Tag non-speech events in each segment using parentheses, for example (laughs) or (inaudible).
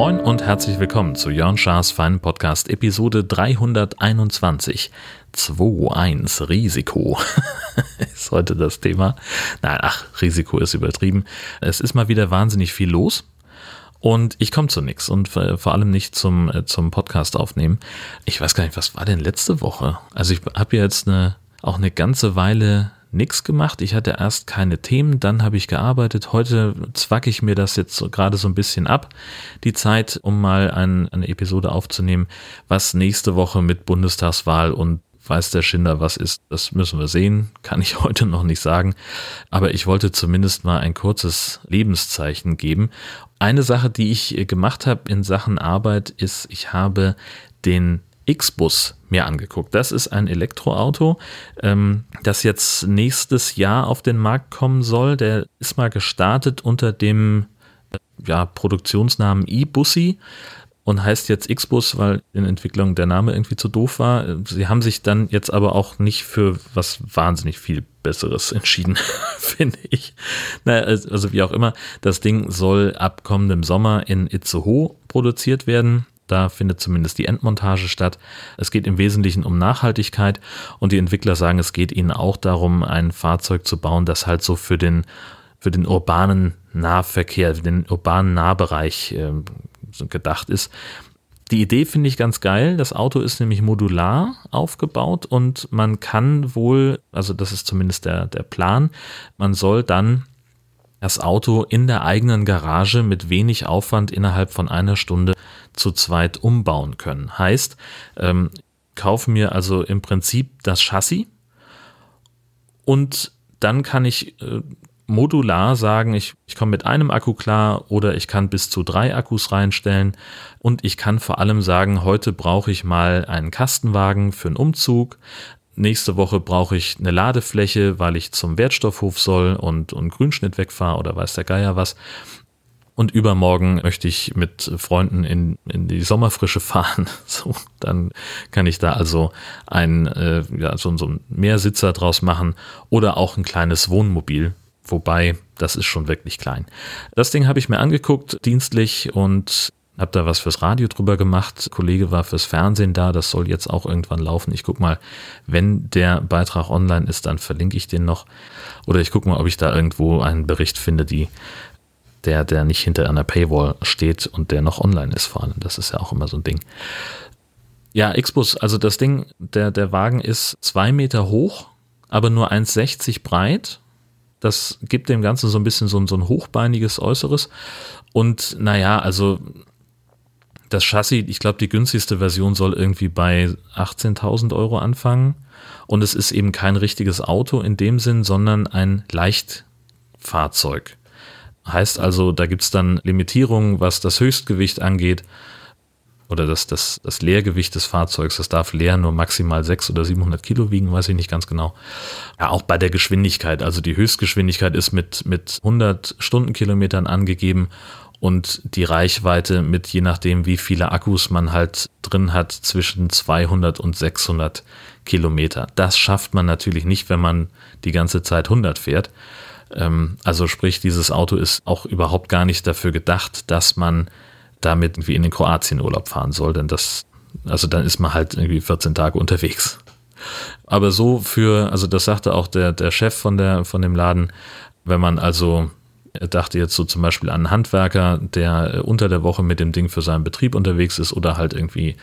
Moin und herzlich willkommen zu Jörn Schaas Feinen Podcast Episode 321. 2.1 Risiko (laughs) ist heute das Thema. Nein, ach, Risiko ist übertrieben. Es ist mal wieder wahnsinnig viel los. Und ich komme zu nichts und vor allem nicht zum, äh, zum Podcast aufnehmen. Ich weiß gar nicht, was war denn letzte Woche? Also ich habe jetzt eine, auch eine ganze Weile nichts gemacht. Ich hatte erst keine Themen, dann habe ich gearbeitet. Heute zwacke ich mir das jetzt so, gerade so ein bisschen ab, die Zeit, um mal ein, eine Episode aufzunehmen, was nächste Woche mit Bundestagswahl und weiß der Schinder, was ist, das müssen wir sehen, kann ich (laughs) heute noch nicht sagen. Aber ich wollte zumindest mal ein kurzes Lebenszeichen geben. Eine Sache, die ich gemacht habe in Sachen Arbeit, ist, ich habe den X-Bus mir angeguckt. Das ist ein Elektroauto, ähm, das jetzt nächstes Jahr auf den Markt kommen soll. Der ist mal gestartet unter dem äh, ja, Produktionsnamen e-Bussi und heißt jetzt X-Bus, weil in Entwicklung der Name irgendwie zu doof war. Sie haben sich dann jetzt aber auch nicht für was wahnsinnig viel Besseres (laughs) entschieden, finde ich. Naja, also wie auch immer, das Ding soll ab kommendem Sommer in Itzehoe produziert werden. Da findet zumindest die Endmontage statt. Es geht im Wesentlichen um Nachhaltigkeit und die Entwickler sagen, es geht ihnen auch darum, ein Fahrzeug zu bauen, das halt so für den, für den urbanen Nahverkehr, den urbanen Nahbereich äh, gedacht ist. Die Idee finde ich ganz geil. Das Auto ist nämlich modular aufgebaut und man kann wohl, also das ist zumindest der, der Plan, man soll dann das Auto in der eigenen Garage mit wenig Aufwand innerhalb von einer Stunde zu zweit umbauen können. Heißt, ähm, kaufe mir also im Prinzip das Chassis und dann kann ich äh, modular sagen, ich, ich komme mit einem Akku klar oder ich kann bis zu drei Akkus reinstellen und ich kann vor allem sagen, heute brauche ich mal einen Kastenwagen für einen Umzug. Nächste Woche brauche ich eine Ladefläche, weil ich zum Wertstoffhof soll und, und Grünschnitt wegfahre oder weiß der Geier was. Und übermorgen möchte ich mit Freunden in, in die Sommerfrische (laughs) fahren. So, dann kann ich da also ein, äh, ja, so, so ein Mehrsitzer draus machen oder auch ein kleines Wohnmobil. Wobei, das ist schon wirklich klein. Das Ding habe ich mir angeguckt, dienstlich, und habe da was fürs Radio drüber gemacht. Ein Kollege war fürs Fernsehen da, das soll jetzt auch irgendwann laufen. Ich gucke mal, wenn der Beitrag online ist, dann verlinke ich den noch. Oder ich gucke mal, ob ich da irgendwo einen Bericht finde, die, der, der nicht hinter einer Paywall steht und der noch online ist vor allem. Das ist ja auch immer so ein Ding. Ja, Xbus, also das Ding, der, der Wagen ist zwei Meter hoch, aber nur 1,60 breit das gibt dem Ganzen so ein bisschen so, so ein hochbeiniges Äußeres. Und naja, also das Chassis, ich glaube, die günstigste Version soll irgendwie bei 18.000 Euro anfangen. Und es ist eben kein richtiges Auto in dem Sinn, sondern ein Leichtfahrzeug. Heißt also, da gibt es dann Limitierungen, was das Höchstgewicht angeht oder das, das, das Leergewicht des Fahrzeugs, das darf leer nur maximal 600 oder 700 Kilo wiegen, weiß ich nicht ganz genau. Ja, auch bei der Geschwindigkeit, also die Höchstgeschwindigkeit ist mit, mit 100 Stundenkilometern angegeben und die Reichweite mit, je nachdem wie viele Akkus man halt drin hat, zwischen 200 und 600 Kilometer. Das schafft man natürlich nicht, wenn man die ganze Zeit 100 fährt. Ähm, also sprich, dieses Auto ist auch überhaupt gar nicht dafür gedacht, dass man damit irgendwie in den Kroatien Urlaub fahren soll, denn das, also dann ist man halt irgendwie 14 Tage unterwegs. Aber so für, also das sagte auch der, der Chef von der, von dem Laden, wenn man also, dachte jetzt so zum Beispiel an einen Handwerker, der unter der Woche mit dem Ding für seinen Betrieb unterwegs ist oder halt irgendwie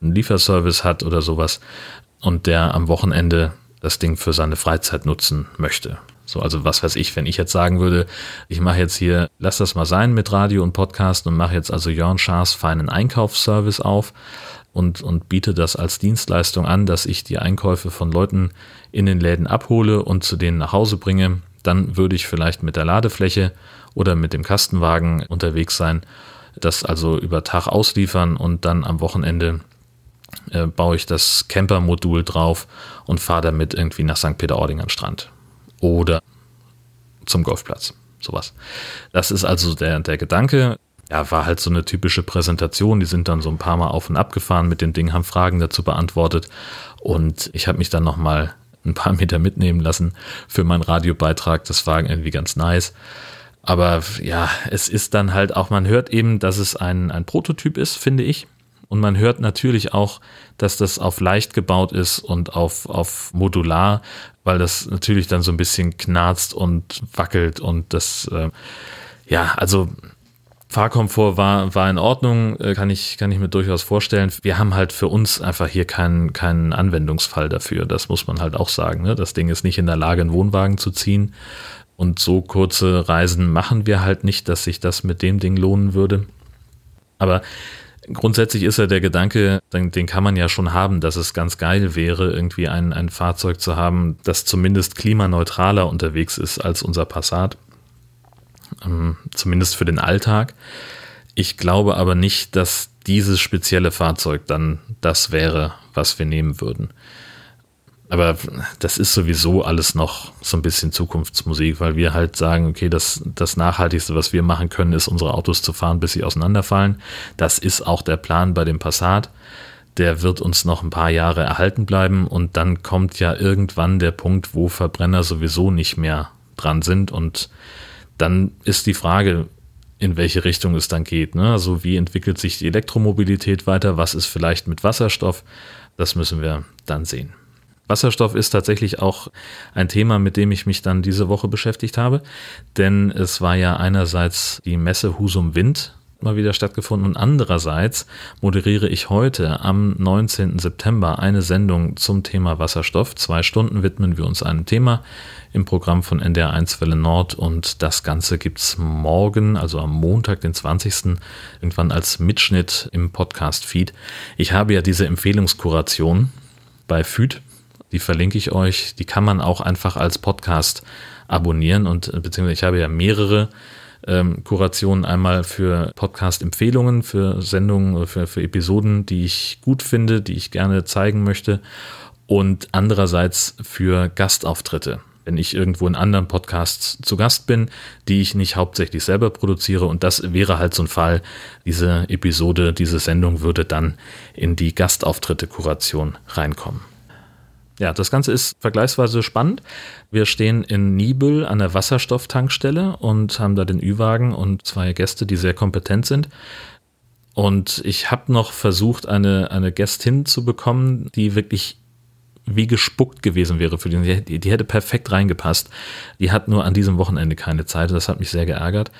einen Lieferservice hat oder sowas und der am Wochenende das Ding für seine Freizeit nutzen möchte. So, also was weiß ich, wenn ich jetzt sagen würde, ich mache jetzt hier, lass das mal sein mit Radio und Podcast und mache jetzt also Jörn Schaas feinen Einkaufsservice auf und, und biete das als Dienstleistung an, dass ich die Einkäufe von Leuten in den Läden abhole und zu denen nach Hause bringe, dann würde ich vielleicht mit der Ladefläche oder mit dem Kastenwagen unterwegs sein, das also über Tag ausliefern und dann am Wochenende äh, baue ich das Camper-Modul drauf und fahre damit irgendwie nach St. Peter-Ording am Strand oder zum Golfplatz. Sowas. Das ist also der, der Gedanke. ja, war halt so eine typische Präsentation. Die sind dann so ein paar Mal auf und ab gefahren mit dem Ding, haben Fragen dazu beantwortet. Und ich habe mich dann nochmal ein paar Meter mitnehmen lassen für meinen Radiobeitrag. Das war irgendwie ganz nice. Aber ja, es ist dann halt auch, man hört eben, dass es ein, ein Prototyp ist, finde ich. Und man hört natürlich auch, dass das auf leicht gebaut ist und auf, auf modular, weil das natürlich dann so ein bisschen knarzt und wackelt und das, äh, ja, also Fahrkomfort war, war in Ordnung, äh, kann ich, kann ich mir durchaus vorstellen. Wir haben halt für uns einfach hier keinen, keinen Anwendungsfall dafür. Das muss man halt auch sagen. Ne? Das Ding ist nicht in der Lage, einen Wohnwagen zu ziehen. Und so kurze Reisen machen wir halt nicht, dass sich das mit dem Ding lohnen würde. Aber grundsätzlich ist ja der Gedanke, den, kann man ja schon haben, dass es ganz geil wäre, irgendwie ein, ein Fahrzeug zu haben, das zumindest klimaneutraler unterwegs ist als unser Passat ähm, zumindest für den Alltag. Ich glaube aber nicht, dass dieses spezielle Fahrzeug dann das wäre, was wir nehmen würden. Aber das ist sowieso alles noch so ein bisschen Zukunftsmusik, weil wir halt sagen, okay, das, das Nachhaltigste, was wir machen können, ist, unsere Autos zu fahren, bis sie auseinanderfallen. Das ist auch der Plan bei dem Passat. Der wird uns noch ein paar Jahre erhalten bleiben und dann kommt ja irgendwann der Punkt, wo Verbrenner sowieso nicht mehr dran sind und dann ist die Frage, in welche Richtung es dann geht. Ne? Also wie entwickelt sich die Elektromobilität weiter? Was ist vielleicht mit Wasserstoff? Das müssen wir dann sehen. Wasserstoff ist tatsächlich auch ein Thema, mit dem ich mich dann diese Woche beschäftigt habe, denn es war ja einerseits die Messe Husum Wind mal wieder stattgefunden und andererseits moderiere ich heute am 19. September eine Sendung zum Thema Wasserstoff. Zwei Stunden widmen wir uns einem Thema im Programm von NDR1 Welle Nord und das Ganze gibt es morgen, also am Montag, den 20. irgendwann als Mitschnitt im Podcast-Feed. Ich habe ja diese Empfehlungskuration bei FÜD, die verlinke ich euch, die kann man auch einfach als Podcast abonnieren und beziehungsweise ich habe ja mehrere ähm, Kurationen einmal für Podcast-Empfehlungen, für Sendungen oder für, für Episoden, die ich gut finde, die ich gerne zeigen möchte und andererseits für Gastauftritte wenn ich irgendwo in anderen Podcasts zu Gast bin, die ich nicht hauptsächlich selber produziere. Und das wäre halt so ein Fall. Diese Episode, diese Sendung würde dann in die Gastauftritte-Kuration reinkommen. Ja, das Ganze ist vergleichsweise spannend. Wir stehen in Nibel an der Wasserstofftankstelle und haben da den Ü-Wagen und zwei Gäste, die sehr kompetent sind. Und ich habe noch versucht, eine, eine Gästin zu bekommen, die wirklich wie gespuckt gewesen wäre für den. Die, die, hätte perfekt reingepasst. Die hat nur an diesem Wochenende keine Zeit. Das hat mich sehr geärgert.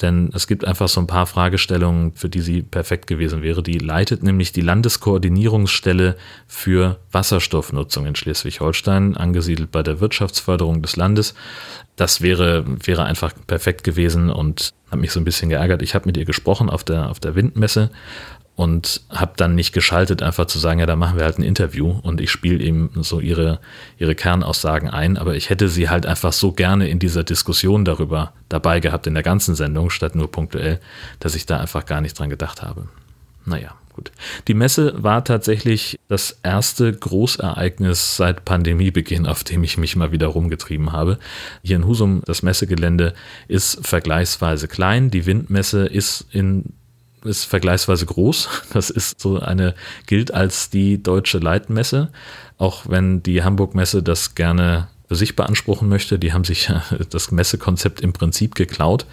Denn es gibt einfach so ein paar Fragestellungen, für die sie perfekt gewesen wäre. Die leitet nämlich die Landeskoordinierungsstelle für Wasserstoffnutzung in Schleswig-Holstein, angesiedelt bei der Wirtschaftsförderung des Landes. Das wäre, wäre einfach perfekt gewesen und hat mich so ein bisschen geärgert. Ich habe mit ihr gesprochen auf der, auf der Windmesse und habe dann nicht geschaltet, einfach zu sagen, ja, da machen wir halt ein Interview und ich spiele eben so ihre, ihre Kernaussagen ein, aber ich hätte sie halt einfach so gerne in dieser Diskussion darüber dabei gehabt, in der ganzen Sendung, statt nur punktuell, dass ich da einfach gar nicht dran gedacht habe. Naja, gut. Die Messe war tatsächlich das erste Großereignis seit Pandemiebeginn, auf dem ich mich mal wieder rumgetrieben habe. Hier in Husum, das Messegelände ist vergleichsweise klein. Die Windmesse ist in ist vergleichsweise groß. (laughs) Das ist so eine, gilt als die deutsche Leitmesse, auch wenn die Hamburg-Messe das gerne für sich beanspruchen möchte. Die haben sich (laughs) das Messekonzept im Prinzip geklaut.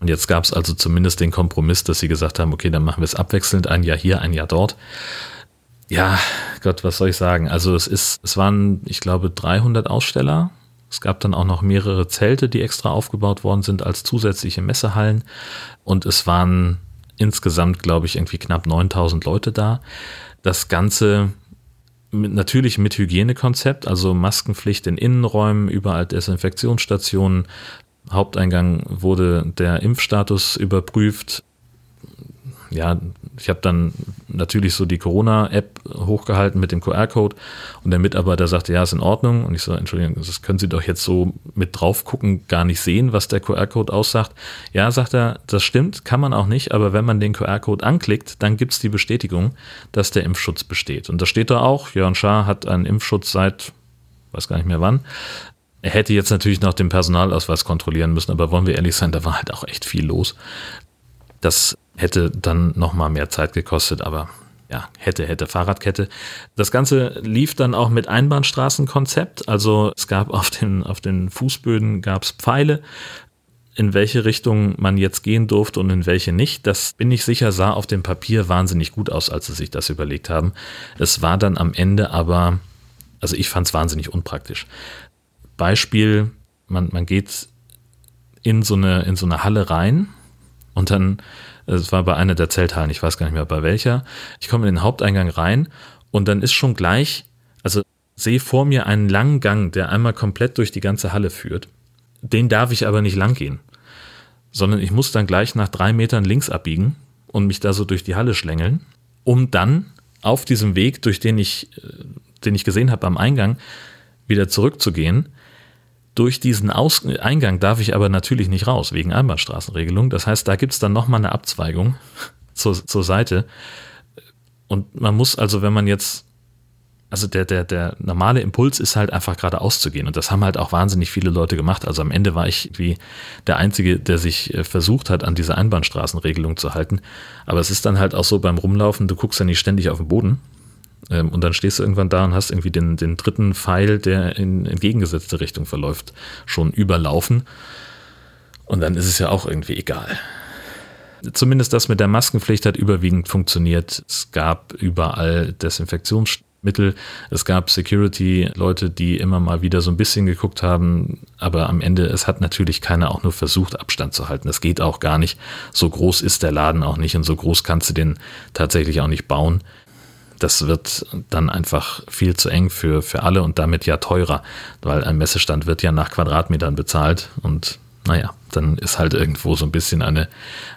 Und jetzt gab es also zumindest den Kompromiss, dass sie gesagt haben, okay, dann machen wir es abwechselnd, ein Jahr hier, ein Jahr dort. Ja, Gott, was soll ich sagen? Also es ist, es waren, ich glaube, 300 Aussteller. Es gab dann auch noch mehrere Zelte, die extra aufgebaut worden sind als zusätzliche Messehallen. Und es waren insgesamt, glaube ich, irgendwie knapp 9000 Leute da. Das Ganze mit, natürlich mit Hygienekonzept, also Maskenpflicht in Innenräumen, überall Desinfektionsstationen. Haupteingang wurde der Impfstatus überprüft ja, ich habe dann natürlich so die Corona-App hochgehalten mit dem QR-Code und der Mitarbeiter sagte, ja, ist in Ordnung. Und ich so, Entschuldigung, das können Sie doch jetzt so mit drauf gucken, gar nicht sehen, was der QR-Code aussagt. Ja, sagt er, das stimmt, kann man auch nicht, aber wenn man den QR-Code anklickt, dann gibt es die Bestätigung, dass der Impfschutz besteht. Und da steht da auch, Jörn Schaar hat einen Impfschutz seit, weiß gar nicht mehr wann. Er hätte jetzt natürlich noch den Personalausweis kontrollieren müssen, aber wollen wir ehrlich sein, da war halt auch echt viel los. Das hätte dann nochmal mehr Zeit gekostet, aber ja, hätte, hätte Fahrradkette. Das Ganze lief dann auch mit Einbahnstraßenkonzept. Also es gab auf den, auf den Fußböden gab es Pfeile, in welche Richtung man jetzt gehen durfte und in welche nicht. Das bin ich sicher, sah auf dem Papier wahnsinnig gut aus, als sie sich das überlegt haben. Es war dann am Ende aber, also ich fand es wahnsinnig unpraktisch. Beispiel, man, man geht in so, eine, in so eine Halle rein und dann es war bei einer der Zelthallen, ich weiß gar nicht mehr bei welcher. Ich komme in den Haupteingang rein und dann ist schon gleich, also sehe vor mir einen langen Gang, der einmal komplett durch die ganze Halle führt. Den darf ich aber nicht lang gehen, sondern ich muss dann gleich nach drei Metern links abbiegen und mich da so durch die Halle schlängeln, um dann auf diesem Weg, durch den ich, äh, den ich gesehen habe am Eingang, wieder zurückzugehen durch diesen Aus Eingang darf ich aber natürlich nicht raus, wegen Einbahnstraßenregelung. Das heißt, da gibt es dann nochmal eine Abzweigung (laughs) zur, zur Seite. Und man muss also, wenn man jetzt, also der, der, der normale Impuls ist halt einfach gerade auszugehen. Und das haben halt auch wahnsinnig viele Leute gemacht. Also am Ende war ich wie der Einzige, der sich äh, versucht hat, an diese Einbahnstraßenregelung zu halten. Aber es ist dann halt auch so beim Rumlaufen, du guckst ja nicht ständig auf den Boden, ähm, und dann stehst du irgendwann da und hast irgendwie den, den dritten Pfeil, der in entgegengesetzte Richtung verläuft, schon überlaufen. Und dann ist es ja auch irgendwie egal. Zumindest das mit der Maskenpflicht hat überwiegend funktioniert. Es gab überall Desinfektionsmittel. Es gab Security-Leute, die immer mal wieder so ein bisschen geguckt haben. Aber am Ende, es hat natürlich keiner auch nur versucht, Abstand zu halten. Das geht auch gar nicht. So groß ist der Laden auch nicht und so groß kannst du den tatsächlich auch nicht bauen das wird dann einfach viel zu eng für, für alle und damit ja teurer, weil ein Messestand wird ja nach Quadratmetern bezahlt und naja, dann ist halt irgendwo so ein bisschen eine,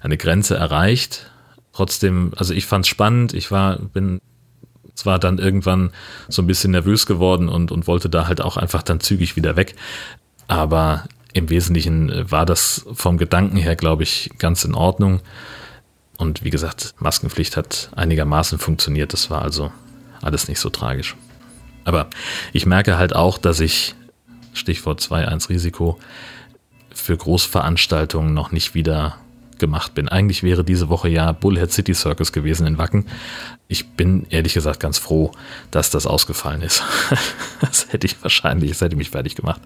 eine Grenze erreicht. Trotzdem, also ich fand es spannend, ich war, bin zwar dann irgendwann so ein bisschen nervös geworden und, und wollte da halt auch einfach dann zügig wieder weg, aber im Wesentlichen war das vom Gedanken her, glaube ich, ganz in Ordnung. Und wie gesagt, Maskenpflicht hat einigermaßen funktioniert. Das war also alles nicht so tragisch. Aber ich merke halt auch, dass ich, Stichwort 2.1 Risiko, für Großveranstaltungen noch nicht wieder gemacht bin. Eigentlich wäre diese Woche ja Bullhead City Circus gewesen in Wacken. Ich bin ehrlich gesagt ganz froh, dass das ausgefallen ist. (laughs) das hätte ich wahrscheinlich, das hätte mich fertig gemacht.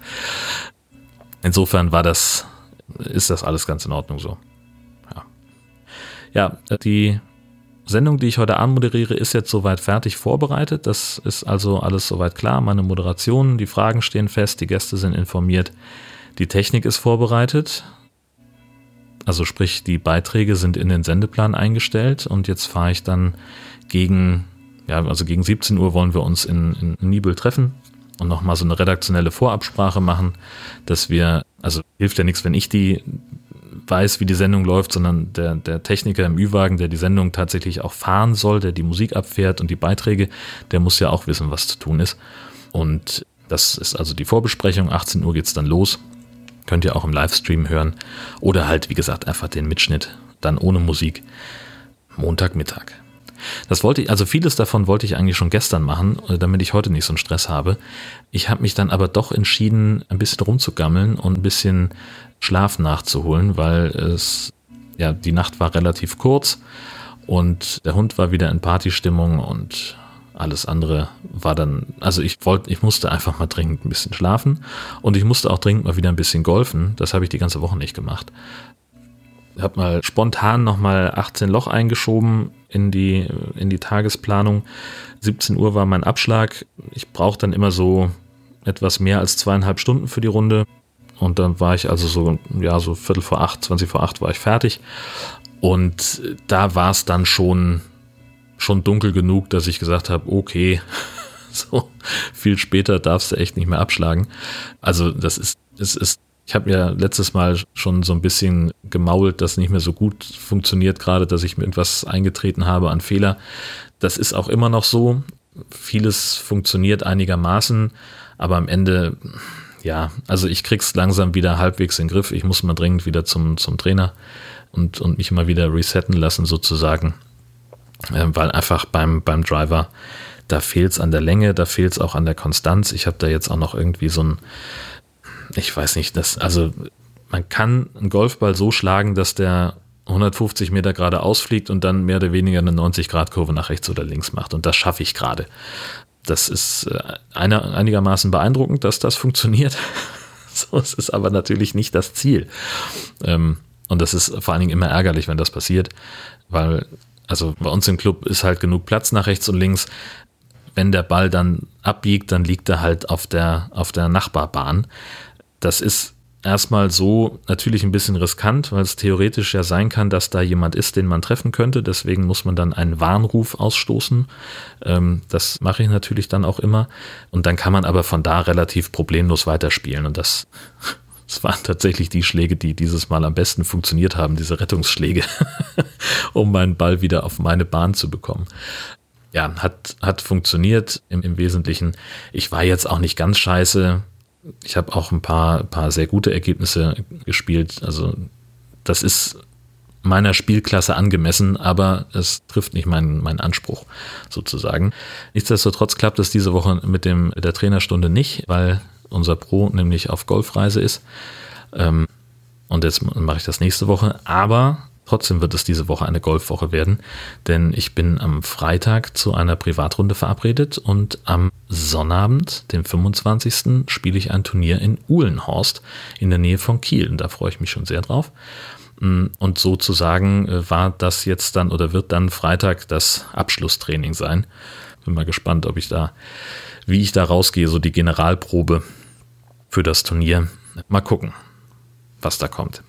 Insofern war das, ist das alles ganz in Ordnung so. Ja, die Sendung, die ich heute Abend moderiere, ist jetzt soweit fertig vorbereitet. Das ist also alles soweit klar. Meine Moderationen, die Fragen stehen fest, die Gäste sind informiert, die Technik ist vorbereitet. Also sprich, die Beiträge sind in den Sendeplan eingestellt und jetzt fahre ich dann gegen, ja, also gegen 17 Uhr wollen wir uns in, in Nibel treffen und nochmal so eine redaktionelle Vorabsprache machen, dass wir, also hilft ja nichts, wenn ich die weiß, wie die Sendung läuft, sondern der, der Techniker im Ü-Wagen, der die Sendung tatsächlich auch fahren soll, der die Musik abfährt und die Beiträge, der muss ja auch wissen, was zu tun ist. Und das ist also die Vorbesprechung. 18 Uhr geht es dann los. Könnt ihr auch im Livestream hören. Oder halt, wie gesagt, einfach den Mitschnitt, dann ohne Musik. Montagmittag. Das wollte ich, also vieles davon wollte ich eigentlich schon gestern machen, äh, damit ich heute nicht so einen Stress habe. Ich habe mich dann aber doch entschieden, ein bisschen rumzugammeln und ein bisschen Schlaf nachzuholen, weil es, ja, die Nacht war relativ kurz und der Hund war wieder in Partystimmung und alles andere war dann, also ich wollte, ich musste einfach mal dringend ein bisschen schlafen und ich musste auch dringend mal wieder ein bisschen golfen. Das habe ich die ganze Woche nicht gemacht. Habe mal spontan nochmal 18 Loch eingeschoben in die, in die Tagesplanung. 17 Uhr war mein Abschlag. Ich brauche dann immer so etwas mehr als zweieinhalb Stunden für die Runde. Und dann war ich also so, ja, so Viertel vor acht, 20 vor acht war ich fertig. Und da war es dann schon, schon dunkel genug, dass ich gesagt habe, okay, (laughs) so viel später darfst du echt nicht mehr abschlagen. Also das ist, es ist, ich habe ja letztes Mal schon so ein bisschen gemault, dass nicht mehr so gut funktioniert, gerade dass ich mir irgendwas eingetreten habe an Fehler. Das ist auch immer noch so. Vieles funktioniert einigermaßen, aber am Ende ja, also ich krieg's langsam wieder halbwegs in den Griff. Ich muss mal dringend wieder zum, zum Trainer und, und mich mal wieder resetten lassen sozusagen, äh, weil einfach beim, beim Driver, da fehlt's an der Länge, da fehlt's auch an der Konstanz. Ich habe da jetzt auch noch irgendwie so ein, ich weiß nicht, das, also man kann einen Golfball so schlagen, dass der 150 Meter geradeaus fliegt und dann mehr oder weniger eine 90-Grad-Kurve nach rechts oder links macht. Und das schaffe ich gerade. Das ist äh, einer, einigermaßen beeindruckend, dass das funktioniert. (laughs) so, es ist aber natürlich nicht das Ziel. Ähm, und das ist vor allen Dingen immer ärgerlich, wenn das passiert, weil, also bei uns im Club ist halt genug Platz nach rechts und links. Wenn der Ball dann abbiegt, dann liegt er halt auf der, auf der Nachbarbahn. Das ist erstmal so natürlich ein bisschen riskant, weil es theoretisch ja sein kann, dass da jemand ist, den man treffen könnte. Deswegen muss man dann einen Warnruf ausstoßen. Ähm, das mache ich natürlich dann auch immer. Und dann kann man aber von da relativ problemlos weiterspielen. Und das, (laughs) das waren tatsächlich die Schläge, die dieses Mal am besten funktioniert haben, diese Rettungsschläge, (laughs) um meinen Ball wieder auf meine Bahn zu bekommen ja, hat, hat funktioniert im, im Wesentlichen. Ich war jetzt auch nicht ganz scheiße ich habe auch ein paar, paar sehr gute Ergebnisse gespielt. Also das ist meiner Spielklasse angemessen, aber es trifft nicht meinen, meinen Anspruch sozusagen. Nichtsdestotrotz klappt es diese Woche mit dem, der Trainerstunde nicht, weil unser Pro nämlich auf Golfreise ist. Ähm, und jetzt mache ich das nächste Woche. Aber Trotzdem wird es diese Woche eine Golfwoche werden, denn ich bin am Freitag zu einer Privatrunde verabredet und am Sonnabend, dem 25. spiele ich ein Turnier in Uhlenhorst in der Nähe von Kiel. Und da freue ich mich schon sehr drauf. Mm, und sozusagen äh, war das jetzt dann oder wird dann Freitag das Abschlusstraining sein. Bin mal gespannt, ob ich da, wie ich da rausgehe, so die Generalprobe für das Turnier. Mal gucken, was da kommt.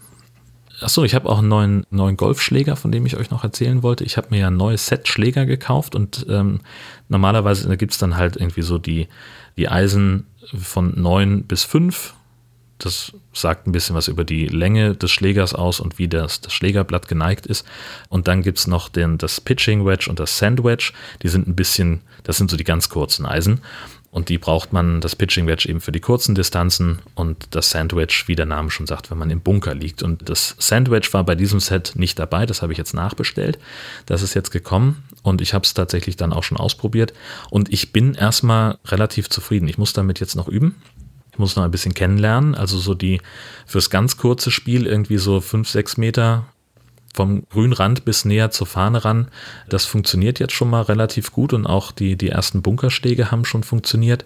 Achso, ich habe auch einen neuen, neuen Golfschläger, von dem ich euch noch erzählen wollte. Ich habe mir ja ein neues Set Schläger gekauft und ähm, normalerweise da gibt es dann halt irgendwie so die, die Eisen von 9 bis 5. Das sagt ein bisschen was über die Länge des Schlägers aus und wie das, das Schlägerblatt geneigt ist. Und dann gibt es noch den, das Pitching Wedge und das Sand Wedge. Die sind ein bisschen, das sind so die ganz kurzen Eisen. Und die braucht man, das Pitching Wedge eben für die kurzen Distanzen und das Sandwich, wie der Name schon sagt, wenn man im Bunker liegt. Und das Sandwich war bei diesem Set nicht dabei, das habe ich jetzt nachbestellt. Das ist jetzt gekommen und ich habe es tatsächlich dann auch schon ausprobiert. Und ich bin erstmal relativ zufrieden. Ich muss damit jetzt noch üben. Ich muss noch ein bisschen kennenlernen. Also so die fürs ganz kurze Spiel irgendwie so fünf, sechs Meter vom Grünrand bis näher zur Fahne ran. Das funktioniert jetzt schon mal relativ gut und auch die, die ersten Bunkerschläge haben schon funktioniert.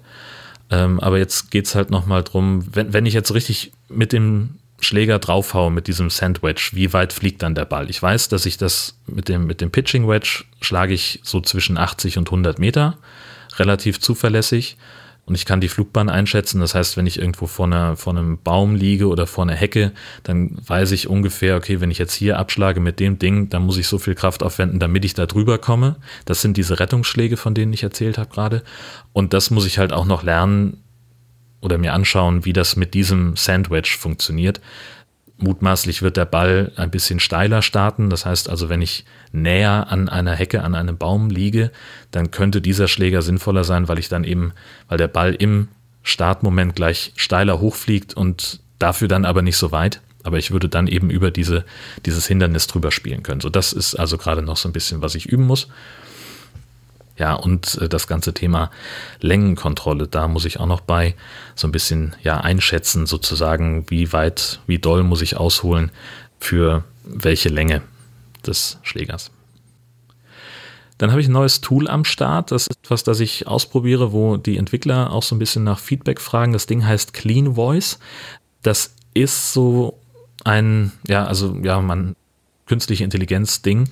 Ähm, aber jetzt geht es halt nochmal drum, wenn, wenn ich jetzt richtig mit dem Schläger draufhaue, mit diesem Sandwedge, wie weit fliegt dann der Ball? Ich weiß, dass ich das mit dem, mit dem Pitching Wedge schlage ich so zwischen 80 und 100 Meter, relativ zuverlässig und ich kann die Flugbahn einschätzen. Das heißt, wenn ich irgendwo vor, einer, vor einem Baum liege oder vor einer Hecke, dann weiß ich ungefähr, okay, wenn ich jetzt hier abschlage mit dem Ding, dann muss ich so viel Kraft aufwenden, damit ich da drüber komme. Das sind diese Rettungsschläge, von denen ich erzählt habe gerade. Und das muss ich halt auch noch lernen oder mir anschauen, wie das mit diesem Sandwich funktioniert mutmaßlich wird der Ball ein bisschen steiler starten. Das heißt also, wenn ich näher an einer Hecke, an einem Baum liege, dann könnte dieser Schläger sinnvoller sein, weil ich dann eben, weil der Ball im Startmoment gleich steiler hochfliegt und dafür dann aber nicht so weit. Aber ich würde dann eben über diese, dieses Hindernis drüber spielen können. So, das ist also gerade noch so ein bisschen, was ich üben muss. Ja, und äh, das ganze Thema Längenkontrolle, da muss ich auch noch bei so ein bisschen ja einschätzen, sozusagen, wie weit, wie doll muss ich ausholen für welche Länge des Schlägers. Dann habe ich ein neues Tool am Start. Das ist etwas, das ich ausprobiere, wo die Entwickler auch so ein bisschen nach Feedback fragen. Das Ding heißt Clean Voice. Das ist so ein, ja, also ja, man künstliche Intelligenz Ding,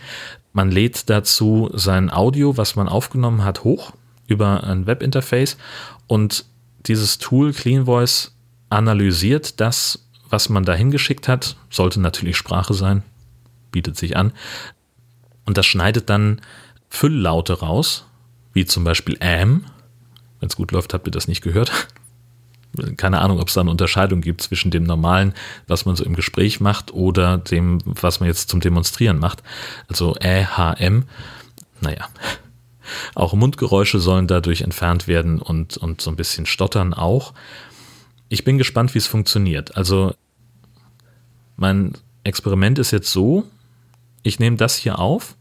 man lädt dazu sein Audio, was man aufgenommen hat, hoch über ein Webinterface und dieses Tool Clean Voice analysiert das, was man da hingeschickt hat. Sollte natürlich Sprache sein, bietet sich an. Und das schneidet dann Fülllaute raus, wie zum Beispiel am. Wenn es gut läuft, habt ihr das nicht gehört keine Ahnung, ob es da eine Unterscheidung gibt zwischen dem normalen, was man so im Gespräch macht, oder dem, was man jetzt zum Demonstrieren macht. Also ÄHM. Naja. Auch Mundgeräusche sollen dadurch entfernt werden und, und so ein bisschen stottern auch. Ich bin gespannt, wie es funktioniert. Also, mein Experiment ist jetzt so, ich nehme das hier auf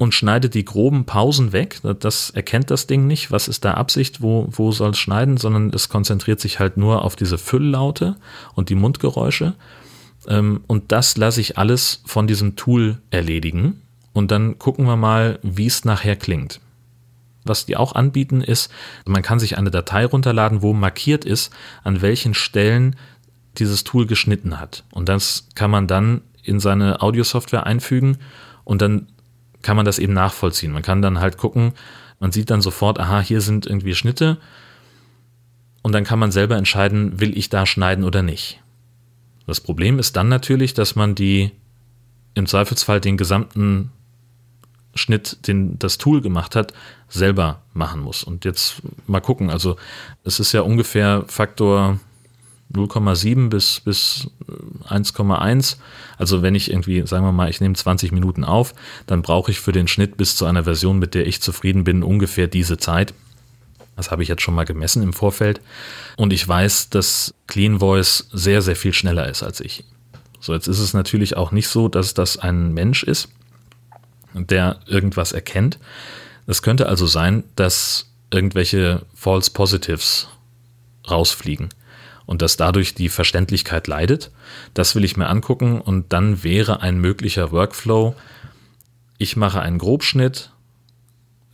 und schneidet die groben Pausen weg. Das erkennt das Ding nicht. Was ist da Absicht? Wo, wo soll es schneiden? Sondern es konzentriert sich halt nur auf diese Fülllaute und die Mundgeräusche. Ähm, und das lasse ich alles von diesem Tool erledigen. Und dann gucken wir mal, wie es nachher klingt. Was die auch anbieten ist, man kann sich eine Datei runterladen, wo markiert ist, an welchen Stellen dieses Tool geschnitten hat. Und das kann man dann in seine Audiosoftware einfügen und dann kann man das eben nachvollziehen. Man kann dann halt gucken, man sieht dann sofort, aha, hier sind irgendwie Schnitte und dann kann man selber entscheiden, will ich da schneiden oder nicht. Das Problem ist dann natürlich, dass man die im Zweifelsfall den gesamten Schnitt, den das Tool gemacht hat, selber machen muss. Und jetzt mal gucken. Also es ist ja ungefähr Faktor 0,7 bis, bis 1,1. Also wenn ich irgendwie, sagen wir mal, ich nehme 20 Minuten auf, dann brauche ich für den Schnitt bis zu einer Version, mit der ich zufrieden bin, ungefähr diese Zeit. Das habe ich jetzt schon mal gemessen im Vorfeld. Und ich weiß, dass Clean Voice sehr, sehr viel schneller ist als ich. So, jetzt ist es natürlich auch nicht so, dass das ein Mensch ist, der irgendwas erkennt. Es könnte also sein, dass irgendwelche False Positives rausfliegen und dass dadurch die Verständlichkeit leidet. Das will ich mir angucken und dann wäre ein möglicher Workflow, ich mache einen Grobschnitt,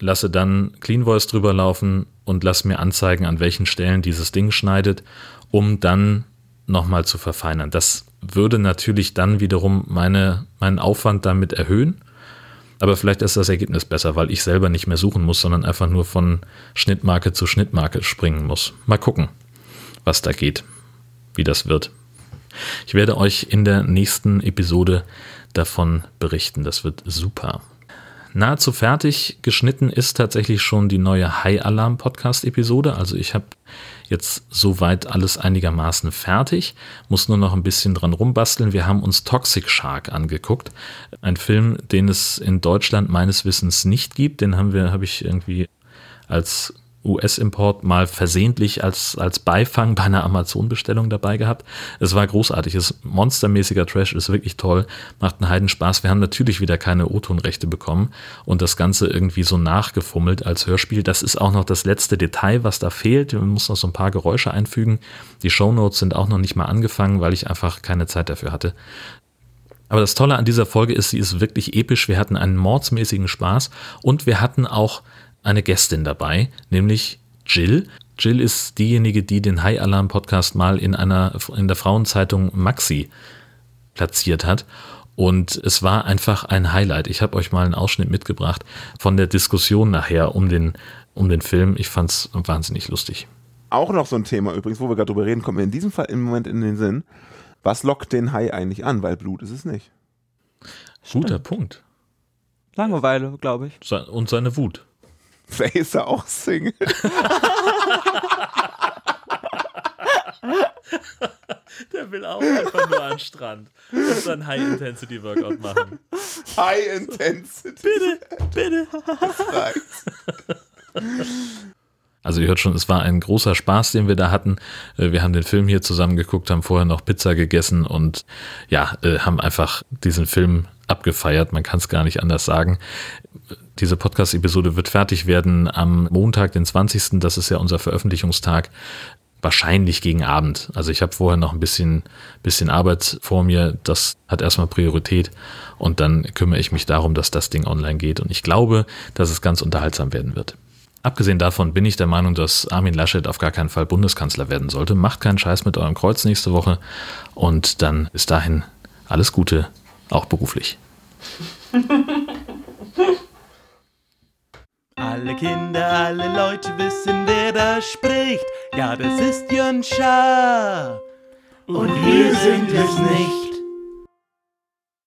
lasse dann Clean Voice drüber laufen und lasse mir anzeigen, an welchen Stellen dieses Ding schneidet, um dann nochmal zu verfeinern. Das würde natürlich dann wiederum meine, meinen Aufwand damit erhöhen. Aber vielleicht ist das Ergebnis besser, weil ich selber nicht mehr suchen muss, sondern einfach nur von Schnittmarke zu Schnittmarke springen muss. Mal gucken, was da geht, wie das wird. Ich werde euch in der nächsten Episode davon berichten. Das wird super. Nahezu fertig geschnitten ist tatsächlich schon die neue High Alarm Podcast Episode. Also ich habe jetzt soweit alles einigermaßen fertig, muss nur noch ein bisschen dran rumbasteln. Wir haben uns Toxic Shark angeguckt, ein Film, den es in Deutschland meines Wissens nicht gibt. Den haben wir, habe ich irgendwie als US-Import mal versehentlich als, als Beifang bei einer Amazon-Bestellung dabei gehabt. Es war großartig, es ist monstermäßiger Trash, ist wirklich toll, macht einen Heidenspaß. Wir haben natürlich wieder keine O-Ton-Rechte bekommen und das Ganze irgendwie so nachgefummelt als Hörspiel. Das ist auch noch das letzte Detail, was da fehlt. Man muss noch so ein paar Geräusche einfügen. Die Shownotes sind auch noch nicht mal angefangen, weil ich einfach keine Zeit dafür hatte. Aber das Tolle an dieser Folge ist, sie ist wirklich episch. Wir hatten einen mordsmäßigen Spaß und wir hatten auch eine Gästin dabei, nämlich Jill. Jill ist diejenige, die den High Alarm Podcast mal in einer in der Frauenzeitung Maxi platziert hat. Und es war einfach ein Highlight. Ich habe euch mal einen Ausschnitt mitgebracht von der Diskussion nachher um den, um den Film. Ich fand es wahnsinnig lustig. Auch noch so ein Thema übrigens, wo wir gerade drüber reden, kommt mir in diesem Fall im Moment in den Sinn. Was lockt den Hai eigentlich an? Weil Blut ist es nicht. Guter Punkt. Langeweile, glaube ich. Und seine Wut. Vielleicht ist er auch Single. (laughs) Der will auch einfach nur an den Strand und sein High-Intensity-Workout machen. High-Intensity. Bitte, bitte. Also ihr hört schon, es war ein großer Spaß, den wir da hatten. Äh, wir haben den Film hier zusammen geguckt, haben vorher noch Pizza gegessen und ja, äh, haben einfach diesen Film abgefeiert. Man kann es gar nicht anders sagen. Diese Podcast-Episode wird fertig werden am Montag, den 20. Das ist ja unser Veröffentlichungstag. Wahrscheinlich gegen Abend. Also ich habe vorher noch ein bisschen, bisschen Arbeit vor mir. Das hat erstmal Priorität. Und dann kümmere ich mich darum, dass das Ding online geht. Und ich glaube, dass es ganz unterhaltsam werden wird. Abgesehen davon bin ich der Meinung, dass Armin Laschet auf gar keinen Fall Bundeskanzler werden sollte. Macht keinen Scheiß mit eurem Kreuz nächste Woche. Und dann bis dahin alles Gute, auch beruflich. (laughs) Alle Kinder, alle Leute wissen, wer da spricht. Ja, das ist Jön Schaar. Und wir sind es nicht.